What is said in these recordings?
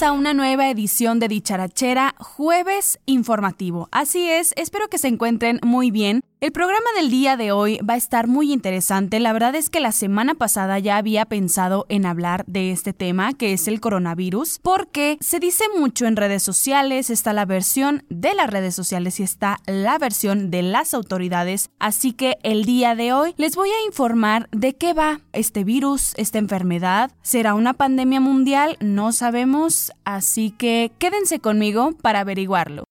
A una nueva edición de Dicharachera, jueves informativo. Así es, espero que se encuentren muy bien. El programa del día de hoy va a estar muy interesante. La verdad es que la semana pasada ya había pensado en hablar de este tema, que es el coronavirus, porque se dice mucho en redes sociales, está la versión de las redes sociales y está la versión de las autoridades. Así que el día de hoy les voy a informar de qué va este virus, esta enfermedad. ¿Será una pandemia mundial? No sabemos, así que quédense conmigo para averiguarlo.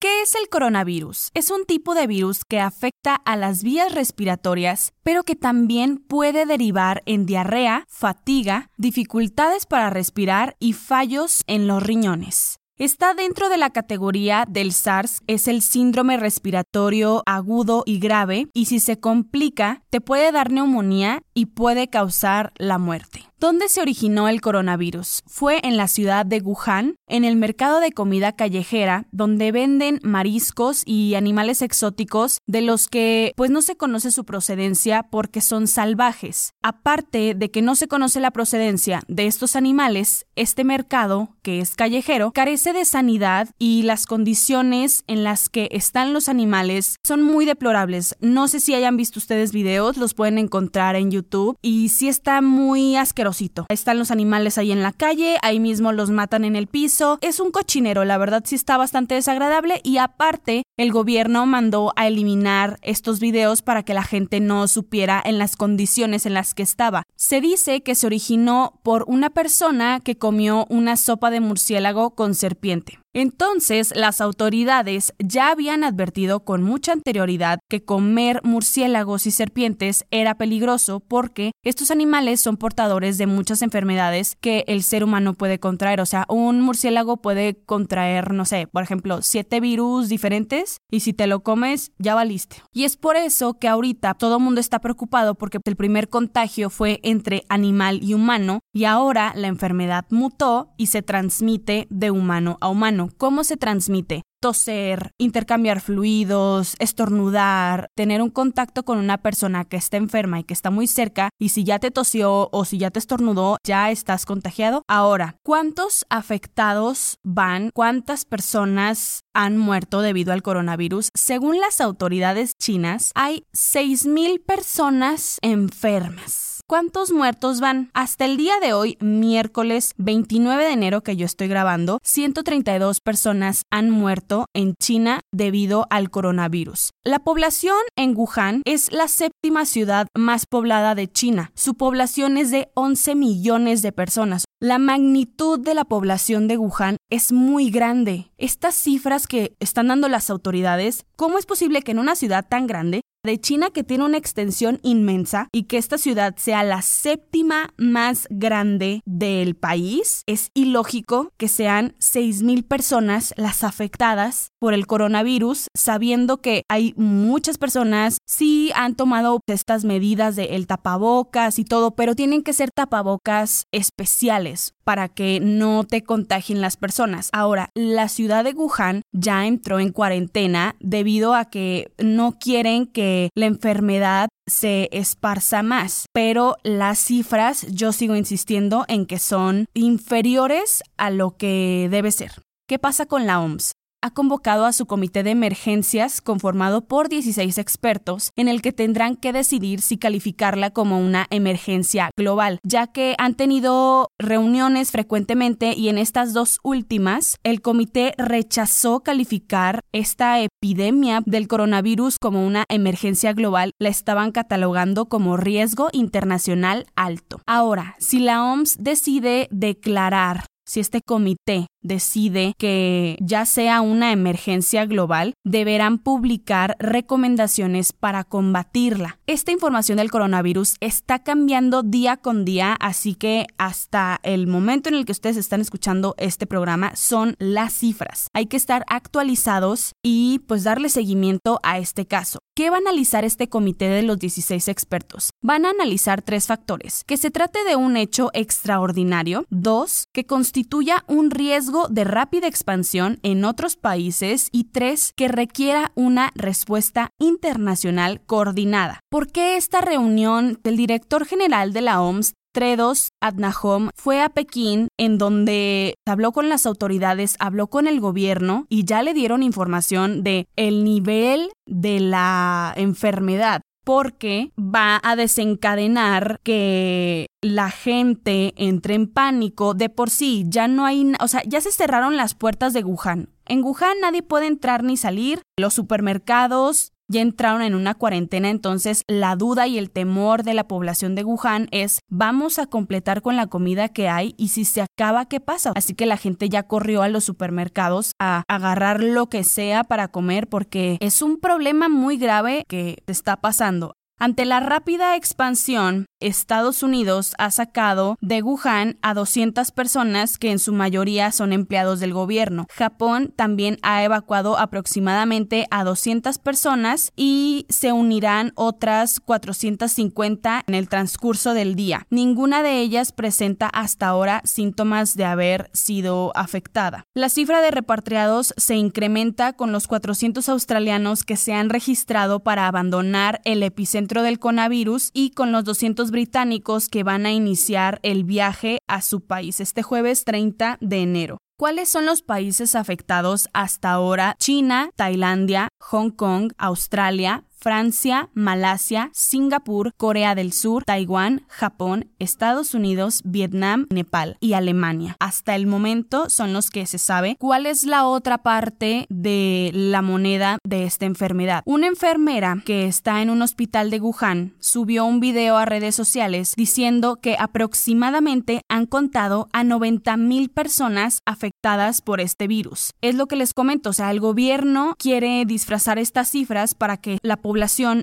¿Qué es el coronavirus? Es un tipo de virus que afecta a las vías respiratorias, pero que también puede derivar en diarrea, fatiga, dificultades para respirar y fallos en los riñones. Está dentro de la categoría del SARS, es el síndrome respiratorio agudo y grave, y si se complica, te puede dar neumonía y puede causar la muerte. ¿Dónde se originó el coronavirus? Fue en la ciudad de Wuhan, en el mercado de comida callejera, donde venden mariscos y animales exóticos de los que pues no se conoce su procedencia porque son salvajes. Aparte de que no se conoce la procedencia de estos animales, este mercado, que es callejero, carece de sanidad y las condiciones en las que están los animales son muy deplorables. No sé si hayan visto ustedes videos, los pueden encontrar en YouTube y sí está muy asqueroso están los animales ahí en la calle, ahí mismo los matan en el piso. Es un cochinero, la verdad sí está bastante desagradable y aparte el gobierno mandó a eliminar estos videos para que la gente no supiera en las condiciones en las que estaba. Se dice que se originó por una persona que comió una sopa de murciélago con serpiente. Entonces, las autoridades ya habían advertido con mucha anterioridad que comer murciélagos y serpientes era peligroso porque estos animales son portadores de muchas enfermedades que el ser humano puede contraer. O sea, un murciélago puede contraer, no sé, por ejemplo, siete virus diferentes y si te lo comes, ya valiste. Y es por eso que ahorita todo el mundo está preocupado porque el primer contagio fue entre animal y humano y ahora la enfermedad mutó y se transmite de humano a humano. ¿Cómo se transmite? toser, intercambiar fluidos, estornudar, tener un contacto con una persona que está enferma y que está muy cerca y si ya te tosió o si ya te estornudó, ya estás contagiado. Ahora, ¿cuántos afectados van? ¿Cuántas personas han muerto debido al coronavirus? Según las autoridades chinas, hay 6.000 personas enfermas. ¿Cuántos muertos van? Hasta el día de hoy, miércoles 29 de enero que yo estoy grabando, 132 personas han muerto en China debido al coronavirus. La población en Wuhan es la séptima ciudad más poblada de China. Su población es de 11 millones de personas. La magnitud de la población de Wuhan es muy grande. Estas cifras que están dando las autoridades, ¿cómo es posible que en una ciudad tan grande de China que tiene una extensión inmensa y que esta ciudad sea la séptima más grande del país, es ilógico que sean 6.000 personas las afectadas por el coronavirus, sabiendo que hay muchas personas, sí han tomado estas medidas de el tapabocas y todo, pero tienen que ser tapabocas especiales para que no te contagien las personas. Ahora, la ciudad de Wuhan ya entró en cuarentena debido a que no quieren que la enfermedad se esparza más, pero las cifras yo sigo insistiendo en que son inferiores a lo que debe ser. ¿Qué pasa con la OMS? Ha convocado a su comité de emergencias conformado por 16 expertos en el que tendrán que decidir si calificarla como una emergencia global, ya que han tenido reuniones frecuentemente y en estas dos últimas el comité rechazó calificar esta epidemia del coronavirus como una emergencia global, la estaban catalogando como riesgo internacional alto. Ahora, si la OMS decide declarar si este comité decide que ya sea una emergencia global, deberán publicar recomendaciones para combatirla. Esta información del coronavirus está cambiando día con día, así que hasta el momento en el que ustedes están escuchando este programa son las cifras. Hay que estar actualizados y pues darle seguimiento a este caso. ¿Qué va a analizar este comité de los 16 expertos? Van a analizar tres factores. Que se trate de un hecho extraordinario. Dos, que constituya un riesgo de rápida expansión en otros países. Y tres, que requiera una respuesta internacional coordinada. ¿Por qué esta reunión del director general de la OMS Tredos Adnahom fue a Pekín en donde habló con las autoridades, habló con el gobierno y ya le dieron información de el nivel de la enfermedad porque va a desencadenar que la gente entre en pánico. De por sí, ya no hay, o sea, ya se cerraron las puertas de Wuhan. En Wuhan nadie puede entrar ni salir. Los supermercados ya entraron en una cuarentena, entonces la duda y el temor de la población de Wuhan es vamos a completar con la comida que hay y si se acaba, ¿qué pasa? Así que la gente ya corrió a los supermercados a agarrar lo que sea para comer porque es un problema muy grave que está pasando. Ante la rápida expansión, Estados Unidos ha sacado de Wuhan a 200 personas que en su mayoría son empleados del gobierno. Japón también ha evacuado aproximadamente a 200 personas y se unirán otras 450 en el transcurso del día. Ninguna de ellas presenta hasta ahora síntomas de haber sido afectada. La cifra de repatriados se incrementa con los 400 australianos que se han registrado para abandonar el epicentro del coronavirus y con los 200 británicos que van a iniciar el viaje a su país este jueves 30 de enero. ¿Cuáles son los países afectados hasta ahora? China, Tailandia, Hong Kong, Australia, Francia, Malasia, Singapur, Corea del Sur, Taiwán, Japón, Estados Unidos, Vietnam, Nepal y Alemania. Hasta el momento son los que se sabe cuál es la otra parte de la moneda de esta enfermedad. Una enfermera que está en un hospital de Wuhan subió un video a redes sociales diciendo que aproximadamente han contado a 90 mil personas afectadas por este virus. Es lo que les comento, o sea, el gobierno quiere disfrazar estas cifras para que la población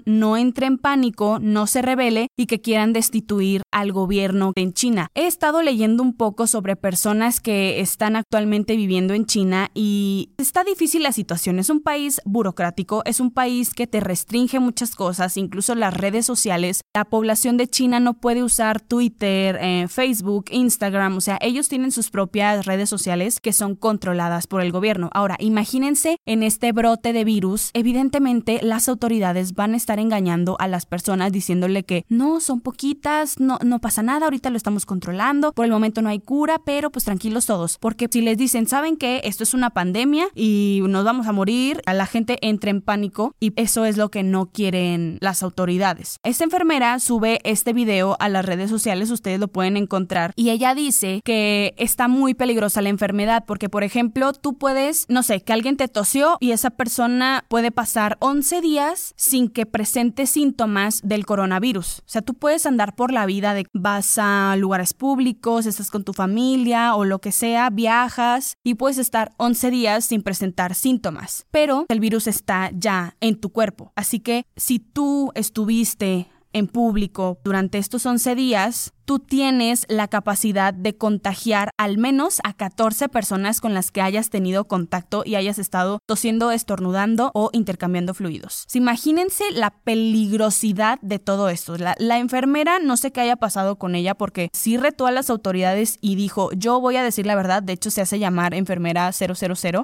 no entre en pánico, no se revele y que quieran destituir al gobierno en China. He estado leyendo un poco sobre personas que están actualmente viviendo en China y está difícil la situación. Es un país burocrático, es un país que te restringe muchas cosas, incluso las redes sociales. La población de China no puede usar Twitter, eh, Facebook, Instagram, o sea, ellos tienen sus propias redes sociales que son controladas por el gobierno. Ahora, imagínense en este brote de virus, evidentemente las autoridades van a estar engañando a las personas diciéndole que no, son poquitas, no, no pasa nada, ahorita lo estamos controlando, por el momento no hay cura, pero pues tranquilos todos, porque si les dicen, ¿saben que Esto es una pandemia y nos vamos a morir, a la gente entra en pánico y eso es lo que no quieren las autoridades. Esta enfermera sube este video a las redes sociales, ustedes lo pueden encontrar, y ella dice que está muy peligrosa la enfermedad porque, por ejemplo, tú puedes, no sé, que alguien te tosió y esa persona puede pasar 11 días sin que presente síntomas del coronavirus. O sea, tú puedes andar por la vida de vas a lugares públicos, estás con tu familia o lo que sea, viajas y puedes estar 11 días sin presentar síntomas, pero el virus está ya en tu cuerpo. Así que si tú estuviste en público durante estos 11 días, tú tienes la capacidad de contagiar al menos a 14 personas con las que hayas tenido contacto y hayas estado tosiendo, estornudando o intercambiando fluidos. imagínense la peligrosidad de todo esto. La, la, enfermera no sé qué haya pasado con ella porque sí retó a las autoridades y dijo, yo voy a decir la verdad, de hecho se hace llamar enfermera 000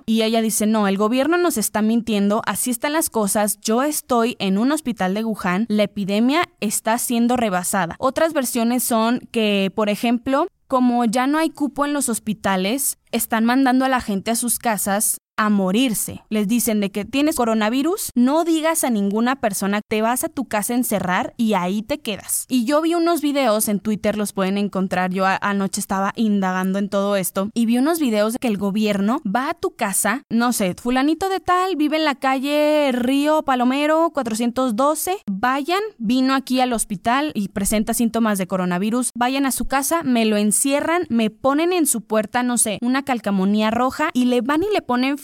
y ella dice, no, el gobierno nos está mintiendo, así están las cosas, yo estoy en un hospital de Wuhan, la epidemia está siendo rebasada. Otras versiones son que, por ejemplo, como ya no hay cupo en los hospitales, están mandando a la gente a sus casas a morirse. Les dicen de que tienes coronavirus, no digas a ninguna persona, te vas a tu casa a encerrar y ahí te quedas. Y yo vi unos videos en Twitter, los pueden encontrar, yo anoche estaba indagando en todo esto y vi unos videos de que el gobierno va a tu casa, no sé, fulanito de tal vive en la calle Río Palomero 412, vayan, vino aquí al hospital y presenta síntomas de coronavirus, vayan a su casa, me lo encierran, me ponen en su puerta, no sé, una calcamonía roja y le van y le ponen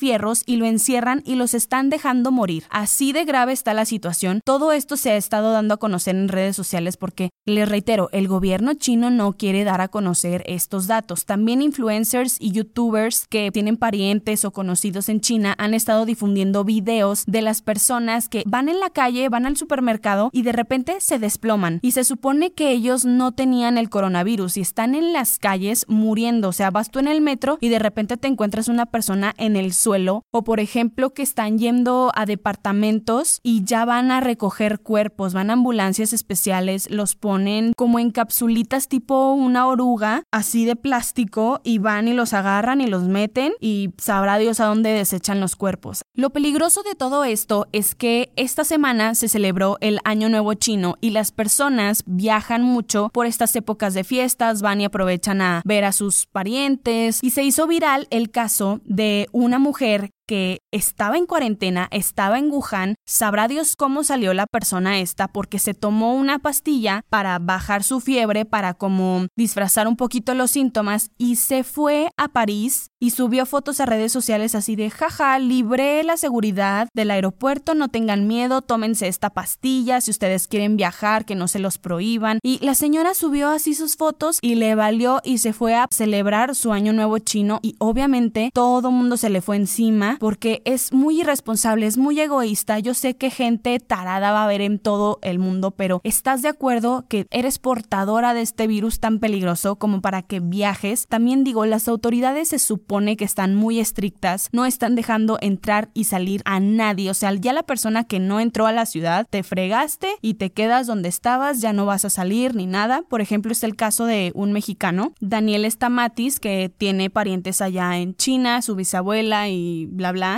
y lo encierran y los están dejando morir. Así de grave está la situación. Todo esto se ha estado dando a conocer en redes sociales porque, les reitero, el gobierno chino no quiere dar a conocer estos datos. También influencers y youtubers que tienen parientes o conocidos en China han estado difundiendo videos de las personas que van en la calle, van al supermercado y de repente se desploman. Y se supone que ellos no tenían el coronavirus y están en las calles muriendo. O sea, vas tú en el metro y de repente te encuentras una persona en el suelo o por ejemplo que están yendo a departamentos y ya van a recoger cuerpos, van a ambulancias especiales, los ponen como en capsulitas tipo una oruga, así de plástico y van y los agarran y los meten y sabrá Dios a dónde desechan los cuerpos. Lo peligroso de todo esto es que esta semana se celebró el Año Nuevo Chino y las personas viajan mucho por estas épocas de fiestas, van y aprovechan a ver a sus parientes y se hizo viral el caso de una mujer mujer que estaba en cuarentena, estaba en Wuhan, sabrá Dios cómo salió la persona esta porque se tomó una pastilla para bajar su fiebre, para como disfrazar un poquito los síntomas y se fue a París y subió fotos a redes sociales así de jaja, libré la seguridad del aeropuerto, no tengan miedo, tómense esta pastilla, si ustedes quieren viajar, que no se los prohíban. Y la señora subió así sus fotos y le valió y se fue a celebrar su año nuevo chino y obviamente todo mundo se le fue encima porque es muy irresponsable, es muy egoísta. Yo sé que gente tarada va a haber en todo el mundo, pero ¿estás de acuerdo que eres portadora de este virus tan peligroso como para que viajes? También digo, las autoridades se supone que están muy estrictas, no están dejando entrar y salir a nadie. O sea, ya la persona que no entró a la ciudad, te fregaste y te quedas donde estabas, ya no vas a salir ni nada. Por ejemplo, es el caso de un mexicano, Daniel Estamatis, que tiene parientes allá en China, su bisabuela y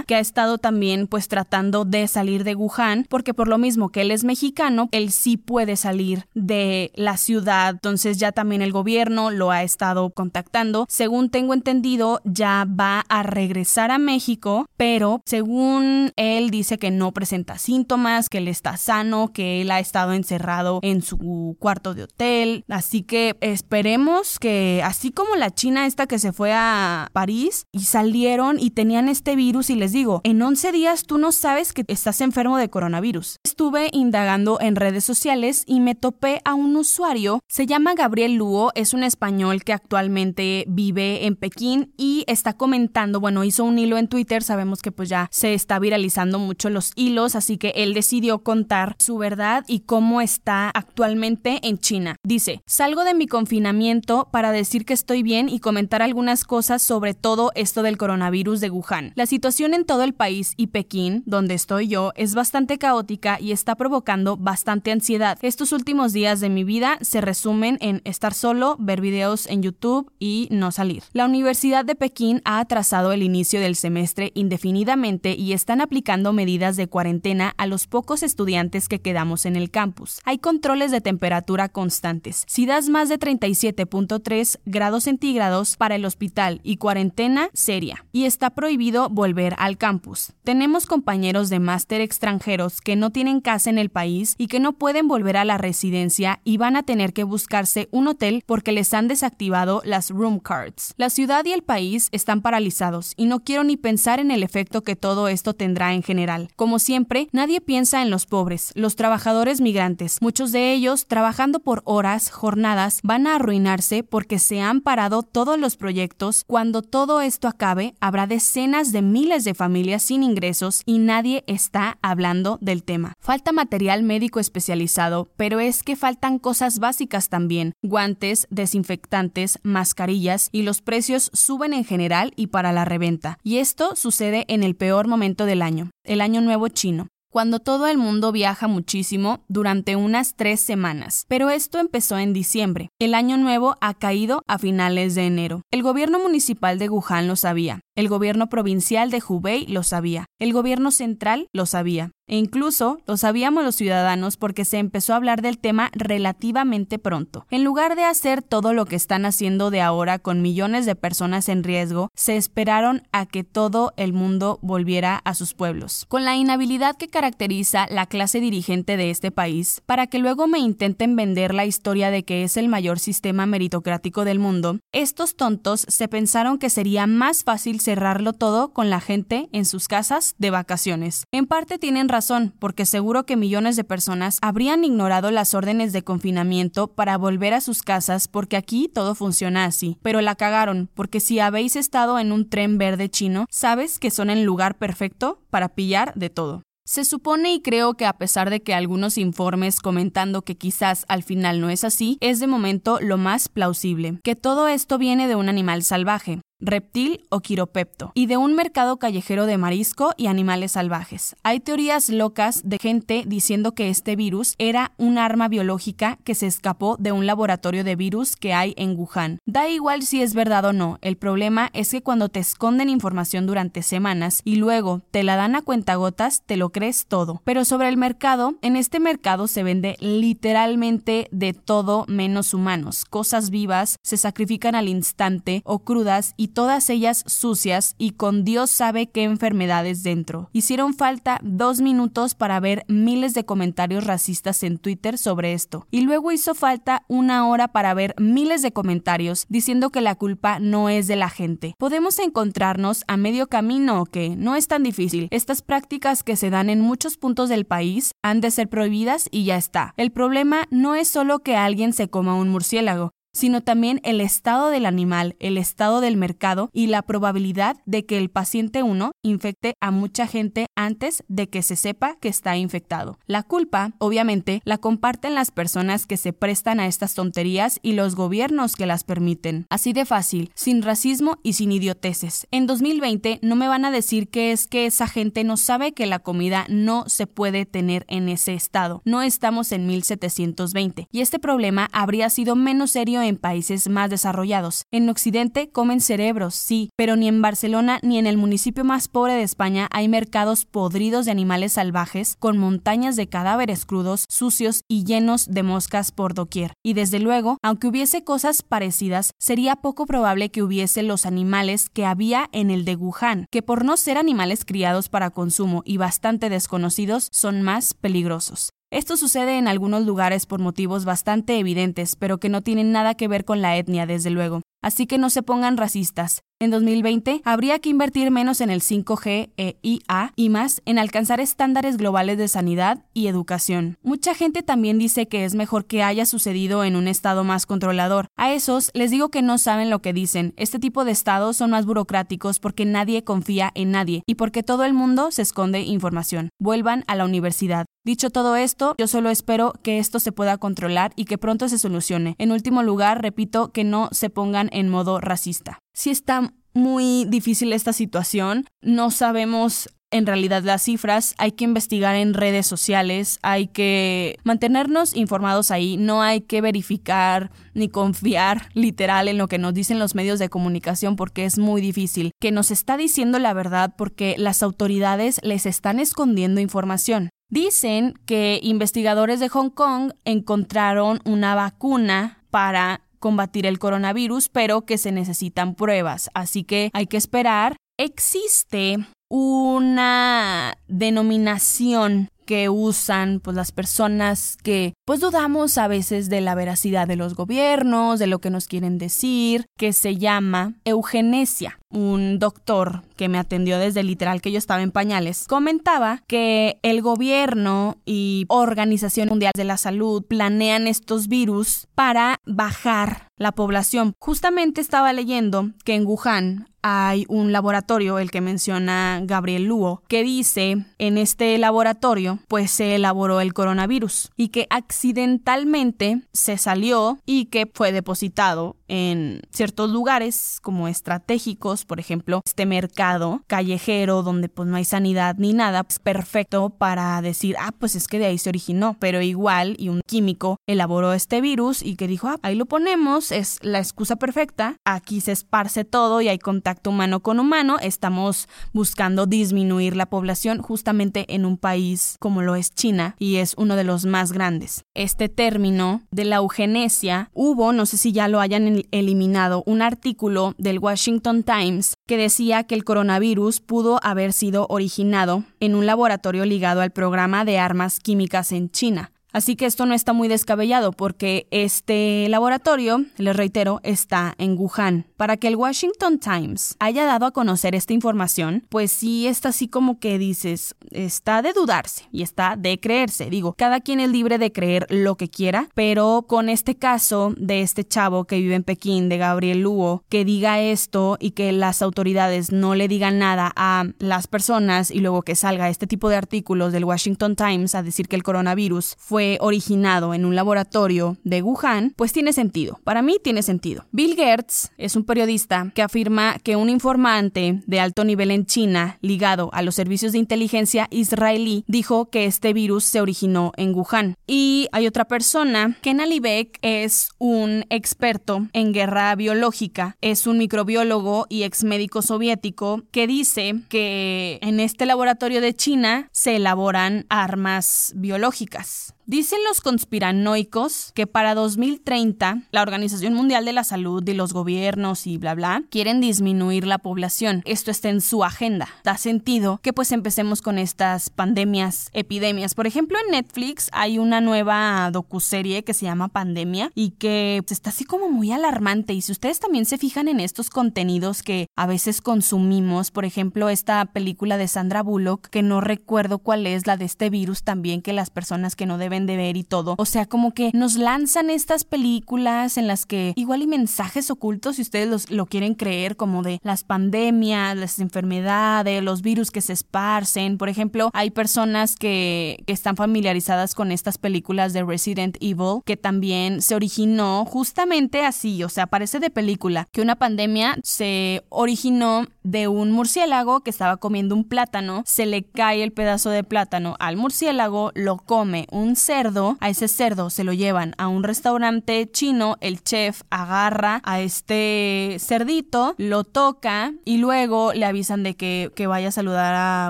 que ha estado también pues tratando de salir de Wuhan, porque por lo mismo que él es mexicano, él sí puede salir de la ciudad. Entonces ya también el gobierno lo ha estado contactando. Según tengo entendido, ya va a regresar a México, pero según él dice que no presenta síntomas, que él está sano, que él ha estado encerrado en su cuarto de hotel. Así que esperemos que así como la China esta que se fue a París y salieron y tenían este virus, y les digo, en 11 días tú no sabes que estás enfermo de coronavirus. Estuve indagando en redes sociales y me topé a un usuario, se llama Gabriel Luo, es un español que actualmente vive en Pekín y está comentando, bueno, hizo un hilo en Twitter, sabemos que pues ya se está viralizando mucho los hilos, así que él decidió contar su verdad y cómo está actualmente en China. Dice, salgo de mi confinamiento para decir que estoy bien y comentar algunas cosas sobre todo esto del coronavirus de Wuhan. La situación situación en todo el país y Pekín, donde estoy yo, es bastante caótica y está provocando bastante ansiedad. Estos últimos días de mi vida se resumen en estar solo, ver videos en YouTube y no salir. La Universidad de Pekín ha atrasado el inicio del semestre indefinidamente y están aplicando medidas de cuarentena a los pocos estudiantes que quedamos en el campus. Hay controles de temperatura constantes. Si das más de 37.3 grados centígrados para el hospital y cuarentena seria. Y está prohibido volver al campus. Tenemos compañeros de máster extranjeros que no tienen casa en el país y que no pueden volver a la residencia y van a tener que buscarse un hotel porque les han desactivado las room cards. La ciudad y el país están paralizados y no quiero ni pensar en el efecto que todo esto tendrá en general. Como siempre, nadie piensa en los pobres, los trabajadores migrantes. Muchos de ellos, trabajando por horas, jornadas, van a arruinarse porque se han parado todos los proyectos. Cuando todo esto acabe, habrá decenas de miles de familias sin ingresos y nadie está hablando del tema. Falta material médico especializado, pero es que faltan cosas básicas también, guantes, desinfectantes, mascarillas y los precios suben en general y para la reventa. Y esto sucede en el peor momento del año, el año nuevo chino cuando todo el mundo viaja muchísimo durante unas tres semanas. Pero esto empezó en diciembre. El año nuevo ha caído a finales de enero. El gobierno municipal de Wuhan lo sabía. El gobierno provincial de Hubei lo sabía. El gobierno central lo sabía. E incluso lo sabíamos los ciudadanos porque se empezó a hablar del tema relativamente pronto. En lugar de hacer todo lo que están haciendo de ahora con millones de personas en riesgo, se esperaron a que todo el mundo volviera a sus pueblos. Con la inhabilidad que caracteriza la clase dirigente de este país, para que luego me intenten vender la historia de que es el mayor sistema meritocrático del mundo, estos tontos se pensaron que sería más fácil cerrarlo todo con la gente en sus casas de vacaciones. En parte tienen razón porque seguro que millones de personas habrían ignorado las órdenes de confinamiento para volver a sus casas porque aquí todo funciona así. Pero la cagaron, porque si habéis estado en un tren verde chino, sabes que son el lugar perfecto para pillar de todo. Se supone y creo que a pesar de que algunos informes comentando que quizás al final no es así, es de momento lo más plausible, que todo esto viene de un animal salvaje, reptil o quiropepto, y de un mercado callejero de marisco y animales salvajes. Hay teorías locas de gente diciendo que este virus era un arma biológica que se escapó de un laboratorio de virus que hay en Wuhan. Da igual si es verdad o no, el problema es que cuando te esconden información durante semanas y luego te la dan a cuentagotas, te lo crees todo. Pero sobre el mercado, en este mercado se vende literalmente de todo menos humanos, cosas vivas, se sacrifican al instante o crudas y todas ellas sucias y con Dios sabe qué enfermedades dentro. Hicieron falta dos minutos para ver miles de comentarios racistas en Twitter sobre esto. Y luego hizo falta una hora para ver miles de comentarios diciendo que la culpa no es de la gente. Podemos encontrarnos a medio camino o que no es tan difícil. Estas prácticas que se dan en muchos puntos del país han de ser prohibidas y ya está. El problema no es solo que alguien se coma un murciélago, sino también el estado del animal, el estado del mercado y la probabilidad de que el paciente 1 infecte a mucha gente antes de que se sepa que está infectado. La culpa, obviamente, la comparten las personas que se prestan a estas tonterías y los gobiernos que las permiten. Así de fácil, sin racismo y sin idioteces. En 2020 no me van a decir que es que esa gente no sabe que la comida no se puede tener en ese estado. No estamos en 1720 y este problema habría sido menos serio en países más desarrollados. En Occidente comen cerebros, sí, pero ni en Barcelona ni en el municipio más pobre de España hay mercados podridos de animales salvajes con montañas de cadáveres crudos, sucios y llenos de moscas por doquier. Y desde luego, aunque hubiese cosas parecidas, sería poco probable que hubiese los animales que había en el de Wuhan, que por no ser animales criados para consumo y bastante desconocidos, son más peligrosos. Esto sucede en algunos lugares por motivos bastante evidentes, pero que no tienen nada que ver con la etnia, desde luego. Así que no se pongan racistas. En 2020 habría que invertir menos en el 5G e IA y más en alcanzar estándares globales de sanidad y educación. Mucha gente también dice que es mejor que haya sucedido en un estado más controlador. A esos les digo que no saben lo que dicen. Este tipo de estados son más burocráticos porque nadie confía en nadie y porque todo el mundo se esconde información. Vuelvan a la universidad. Dicho todo esto, yo solo espero que esto se pueda controlar y que pronto se solucione. En último lugar, repito que no se pongan en modo racista. Si está muy difícil esta situación, no sabemos en realidad las cifras, hay que investigar en redes sociales, hay que mantenernos informados ahí, no hay que verificar ni confiar literal en lo que nos dicen los medios de comunicación porque es muy difícil, que nos está diciendo la verdad porque las autoridades les están escondiendo información. Dicen que investigadores de Hong Kong encontraron una vacuna para combatir el coronavirus, pero que se necesitan pruebas. Así que hay que esperar. Existe una denominación que usan pues las personas que pues dudamos a veces de la veracidad de los gobiernos, de lo que nos quieren decir, que se llama eugenesia. Un doctor que me atendió desde literal que yo estaba en pañales comentaba que el gobierno y Organización Mundial de la Salud planean estos virus para bajar la población. Justamente estaba leyendo que en Wuhan hay un laboratorio, el que menciona Gabriel Luo, que dice en este laboratorio pues se elaboró el coronavirus y que accidentalmente se salió y que fue depositado en ciertos lugares como estratégicos, por ejemplo, este mercado callejero donde pues no hay sanidad ni nada, es perfecto para decir, ah, pues es que de ahí se originó, pero igual y un químico elaboró este virus y que dijo, ah, ahí lo ponemos, es la excusa perfecta, aquí se esparce todo y hay contacto humano con humano, estamos buscando disminuir la población justamente en un país como lo es China y es uno de los más grandes. Este término de la eugenesia hubo, no sé si ya lo hayan eliminado, un artículo del Washington Times que decía que el coronavirus pudo haber sido originado en un laboratorio ligado al programa de armas químicas en China. Así que esto no está muy descabellado porque este laboratorio, les reitero, está en Wuhan. Para que el Washington Times haya dado a conocer esta información, pues sí está así como que dices, está de dudarse y está de creerse. Digo, cada quien es libre de creer lo que quiera, pero con este caso de este chavo que vive en Pekín, de Gabriel Luo, que diga esto y que las autoridades no le digan nada a las personas y luego que salga este tipo de artículos del Washington Times a decir que el coronavirus fue originado en un laboratorio de Wuhan, pues tiene sentido. Para mí tiene sentido. Bill Gertz es un periodista que afirma que un informante de alto nivel en China ligado a los servicios de inteligencia israelí dijo que este virus se originó en Wuhan. Y hay otra persona, Ken Alibek es un experto en guerra biológica, es un microbiólogo y ex médico soviético que dice que en este laboratorio de China se elaboran armas biológicas. Dicen los conspiranoicos que para 2030 la Organización Mundial de la Salud y los gobiernos y bla bla quieren disminuir la población. Esto está en su agenda. Da sentido que pues empecemos con estas pandemias, epidemias. Por ejemplo, en Netflix hay una nueva docuserie que se llama Pandemia y que está así como muy alarmante. Y si ustedes también se fijan en estos contenidos que a veces consumimos, por ejemplo, esta película de Sandra Bullock, que no recuerdo cuál es, la de este virus también, que las personas que no deben de ver y todo. O sea, como que nos lanzan estas películas en las que igual hay mensajes ocultos, si ustedes lo quieren creer, como de las pandemias, las enfermedades, los virus que se esparcen. Por ejemplo, hay personas que, que están familiarizadas con estas películas de Resident Evil, que también se originó justamente así, o sea, parece de película, que una pandemia se originó de un murciélago que estaba comiendo un plátano, se le cae el pedazo de plátano al murciélago, lo come un cerdo, a ese cerdo se lo llevan a un restaurante chino, el chef agarra a este cerdito, lo toca y luego le avisan de que, que vaya a saludar a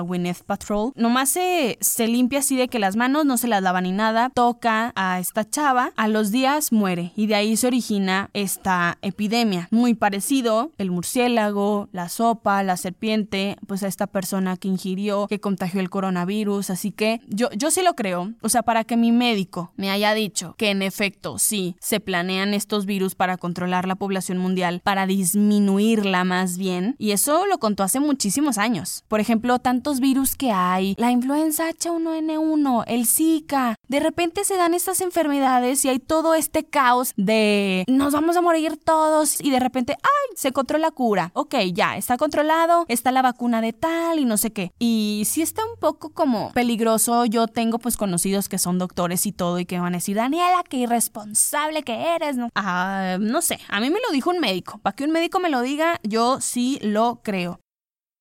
Gwyneth Patrol. Nomás se, se limpia así de que las manos no se las lava ni nada, toca a esta chava, a los días muere y de ahí se origina esta epidemia. Muy parecido, el murciélago, la sopa, la serpiente, pues a esta persona que ingirió, que contagió el coronavirus, así que yo, yo sí lo creo, o sea, para que mi médico me haya dicho que en efecto sí se planean estos virus para controlar la población mundial, para disminuirla más bien, y eso lo contó hace muchísimos años. Por ejemplo, tantos virus que hay, la influenza H1N1, el Zika, de repente se dan estas enfermedades y hay todo este caos de nos vamos a morir todos y de repente, ¡ay! Se encontró la cura. Ok, ya, está controlado, está la vacuna de tal y no sé qué. Y si está un poco como peligroso, yo tengo pues conocidos que son doctores y todo y que van a decir, Daniela, qué irresponsable que eres, ¿no? Ah, no sé, a mí me lo dijo un médico. Para que un médico me lo diga, yo sí lo creo.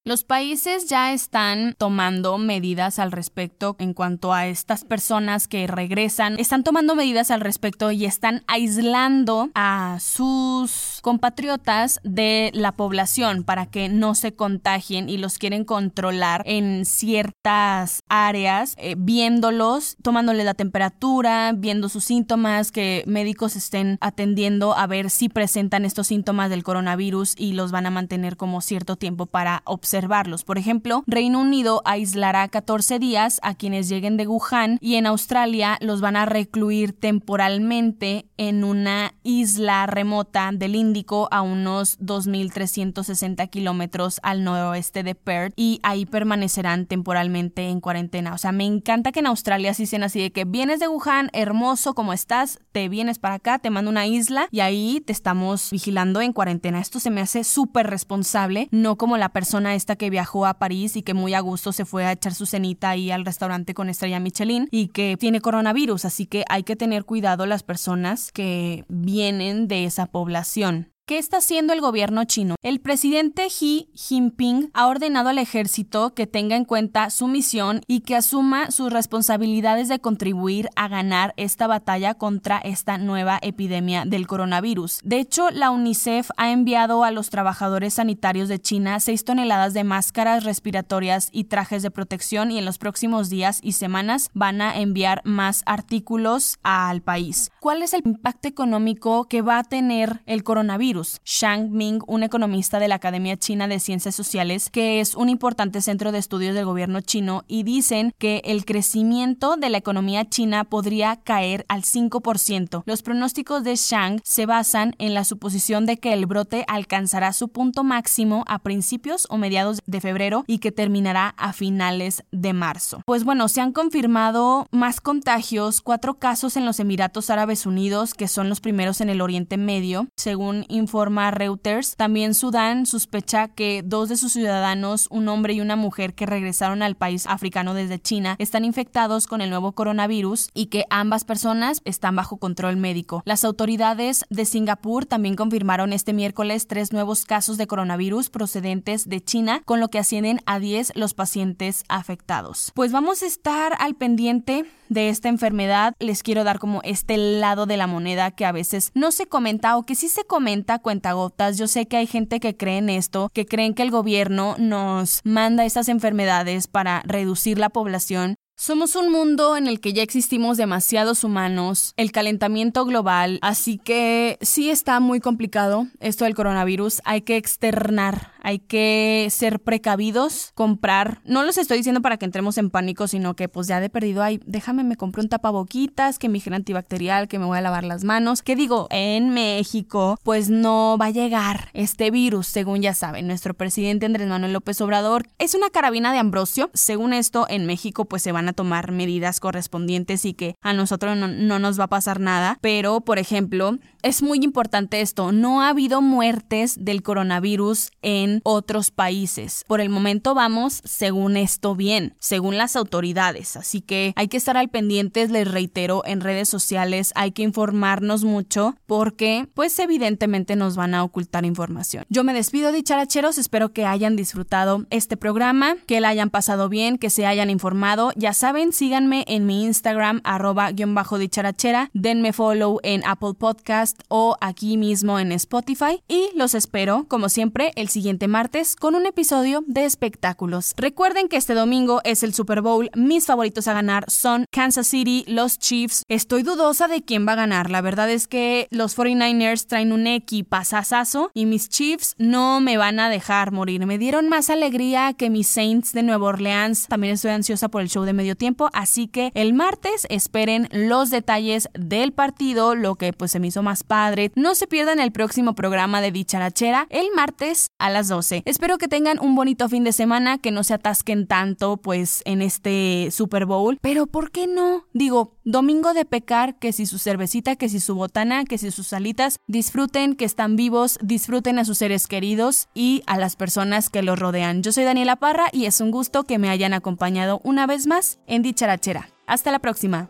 Los países ya están tomando medidas al respecto en cuanto a estas personas que regresan. Están tomando medidas al respecto y están aislando a sus compatriotas de la población para que no se contagien y los quieren controlar en ciertas áreas, eh, viéndolos, tomándole la temperatura, viendo sus síntomas, que médicos estén atendiendo a ver si presentan estos síntomas del coronavirus y los van a mantener como cierto tiempo para observar Por ejemplo, Reino Unido aislará 14 días a quienes lleguen de Wuhan y en Australia los van a recluir temporalmente en una isla remota del Índico a unos 2.360 kilómetros al noroeste de Perth y ahí permanecerán temporalmente en cuarentena. O sea, me encanta que en Australia sí sean así de que vienes de Wuhan, hermoso como estás, te vienes para acá, te mando una isla y ahí te estamos vigilando en cuarentena. Esto se me hace súper responsable, no como la persona esta que viajó a París y que muy a gusto se fue a echar su cenita ahí al restaurante con estrella Michelin y que tiene coronavirus, así que hay que tener cuidado las personas que vienen de esa población. ¿Qué está haciendo el gobierno chino? El presidente Xi Jinping ha ordenado al ejército que tenga en cuenta su misión y que asuma sus responsabilidades de contribuir a ganar esta batalla contra esta nueva epidemia del coronavirus. De hecho, la UNICEF ha enviado a los trabajadores sanitarios de China 6 toneladas de máscaras respiratorias y trajes de protección y en los próximos días y semanas van a enviar más artículos al país. ¿Cuál es el impacto económico que va a tener el coronavirus? Shang Ming, un economista de la Academia China de Ciencias Sociales, que es un importante centro de estudios del gobierno chino, y dicen que el crecimiento de la economía china podría caer al 5%. Los pronósticos de Shang se basan en la suposición de que el brote alcanzará su punto máximo a principios o mediados de febrero y que terminará a finales de marzo. Pues bueno, se han confirmado más contagios, cuatro casos en los Emiratos Árabes Unidos, que son los primeros en el Oriente Medio, según informa Reuters. También Sudán sospecha que dos de sus ciudadanos, un hombre y una mujer que regresaron al país africano desde China, están infectados con el nuevo coronavirus y que ambas personas están bajo control médico. Las autoridades de Singapur también confirmaron este miércoles tres nuevos casos de coronavirus procedentes de China, con lo que ascienden a 10 los pacientes afectados. Pues vamos a estar al pendiente de esta enfermedad. Les quiero dar como este lado de la moneda que a veces no se comenta o que sí se comenta cuentagotas. Yo sé que hay gente que cree en esto, que creen que el gobierno nos manda estas enfermedades para reducir la población. Somos un mundo en el que ya existimos demasiados humanos, el calentamiento global, así que sí está muy complicado esto del coronavirus. Hay que externar hay que ser precavidos, comprar. No los estoy diciendo para que entremos en pánico, sino que pues ya de perdido, ay, déjame, me compro un tapaboquitas, que mi gel antibacterial, que me voy a lavar las manos. Que digo, en México, pues no va a llegar este virus, según ya saben. Nuestro presidente Andrés Manuel López Obrador es una carabina de Ambrosio. Según esto, en México, pues se van a tomar medidas correspondientes y que a nosotros no, no nos va a pasar nada. Pero, por ejemplo, es muy importante esto. No ha habido muertes del coronavirus en otros países. Por el momento vamos, según esto, bien, según las autoridades. Así que hay que estar al pendientes, les reitero, en redes sociales hay que informarnos mucho porque, pues evidentemente nos van a ocultar información. Yo me despido de characheros, espero que hayan disfrutado este programa, que la hayan pasado bien, que se hayan informado. Ya saben, síganme en mi Instagram, arroba guion bajo dicharachera, denme follow en Apple Podcast o aquí mismo en Spotify y los espero, como siempre, el siguiente martes con un episodio de espectáculos. Recuerden que este domingo es el Super Bowl. Mis favoritos a ganar son Kansas City, los Chiefs. Estoy dudosa de quién va a ganar. La verdad es que los 49ers traen un equipazazazo y mis Chiefs no me van a dejar morir. Me dieron más alegría que mis Saints de Nueva Orleans. También estoy ansiosa por el show de medio tiempo, así que el martes esperen los detalles del partido, lo que pues se me hizo más padre. No se pierdan el próximo programa de Dicharachera el martes a las 12. Espero que tengan un bonito fin de semana, que no se atasquen tanto pues en este Super Bowl, pero ¿por qué no? Digo, domingo de pecar, que si su cervecita, que si su botana, que si sus salitas, disfruten que están vivos, disfruten a sus seres queridos y a las personas que los rodean. Yo soy Daniela Parra y es un gusto que me hayan acompañado una vez más en Dicharachera. Hasta la próxima.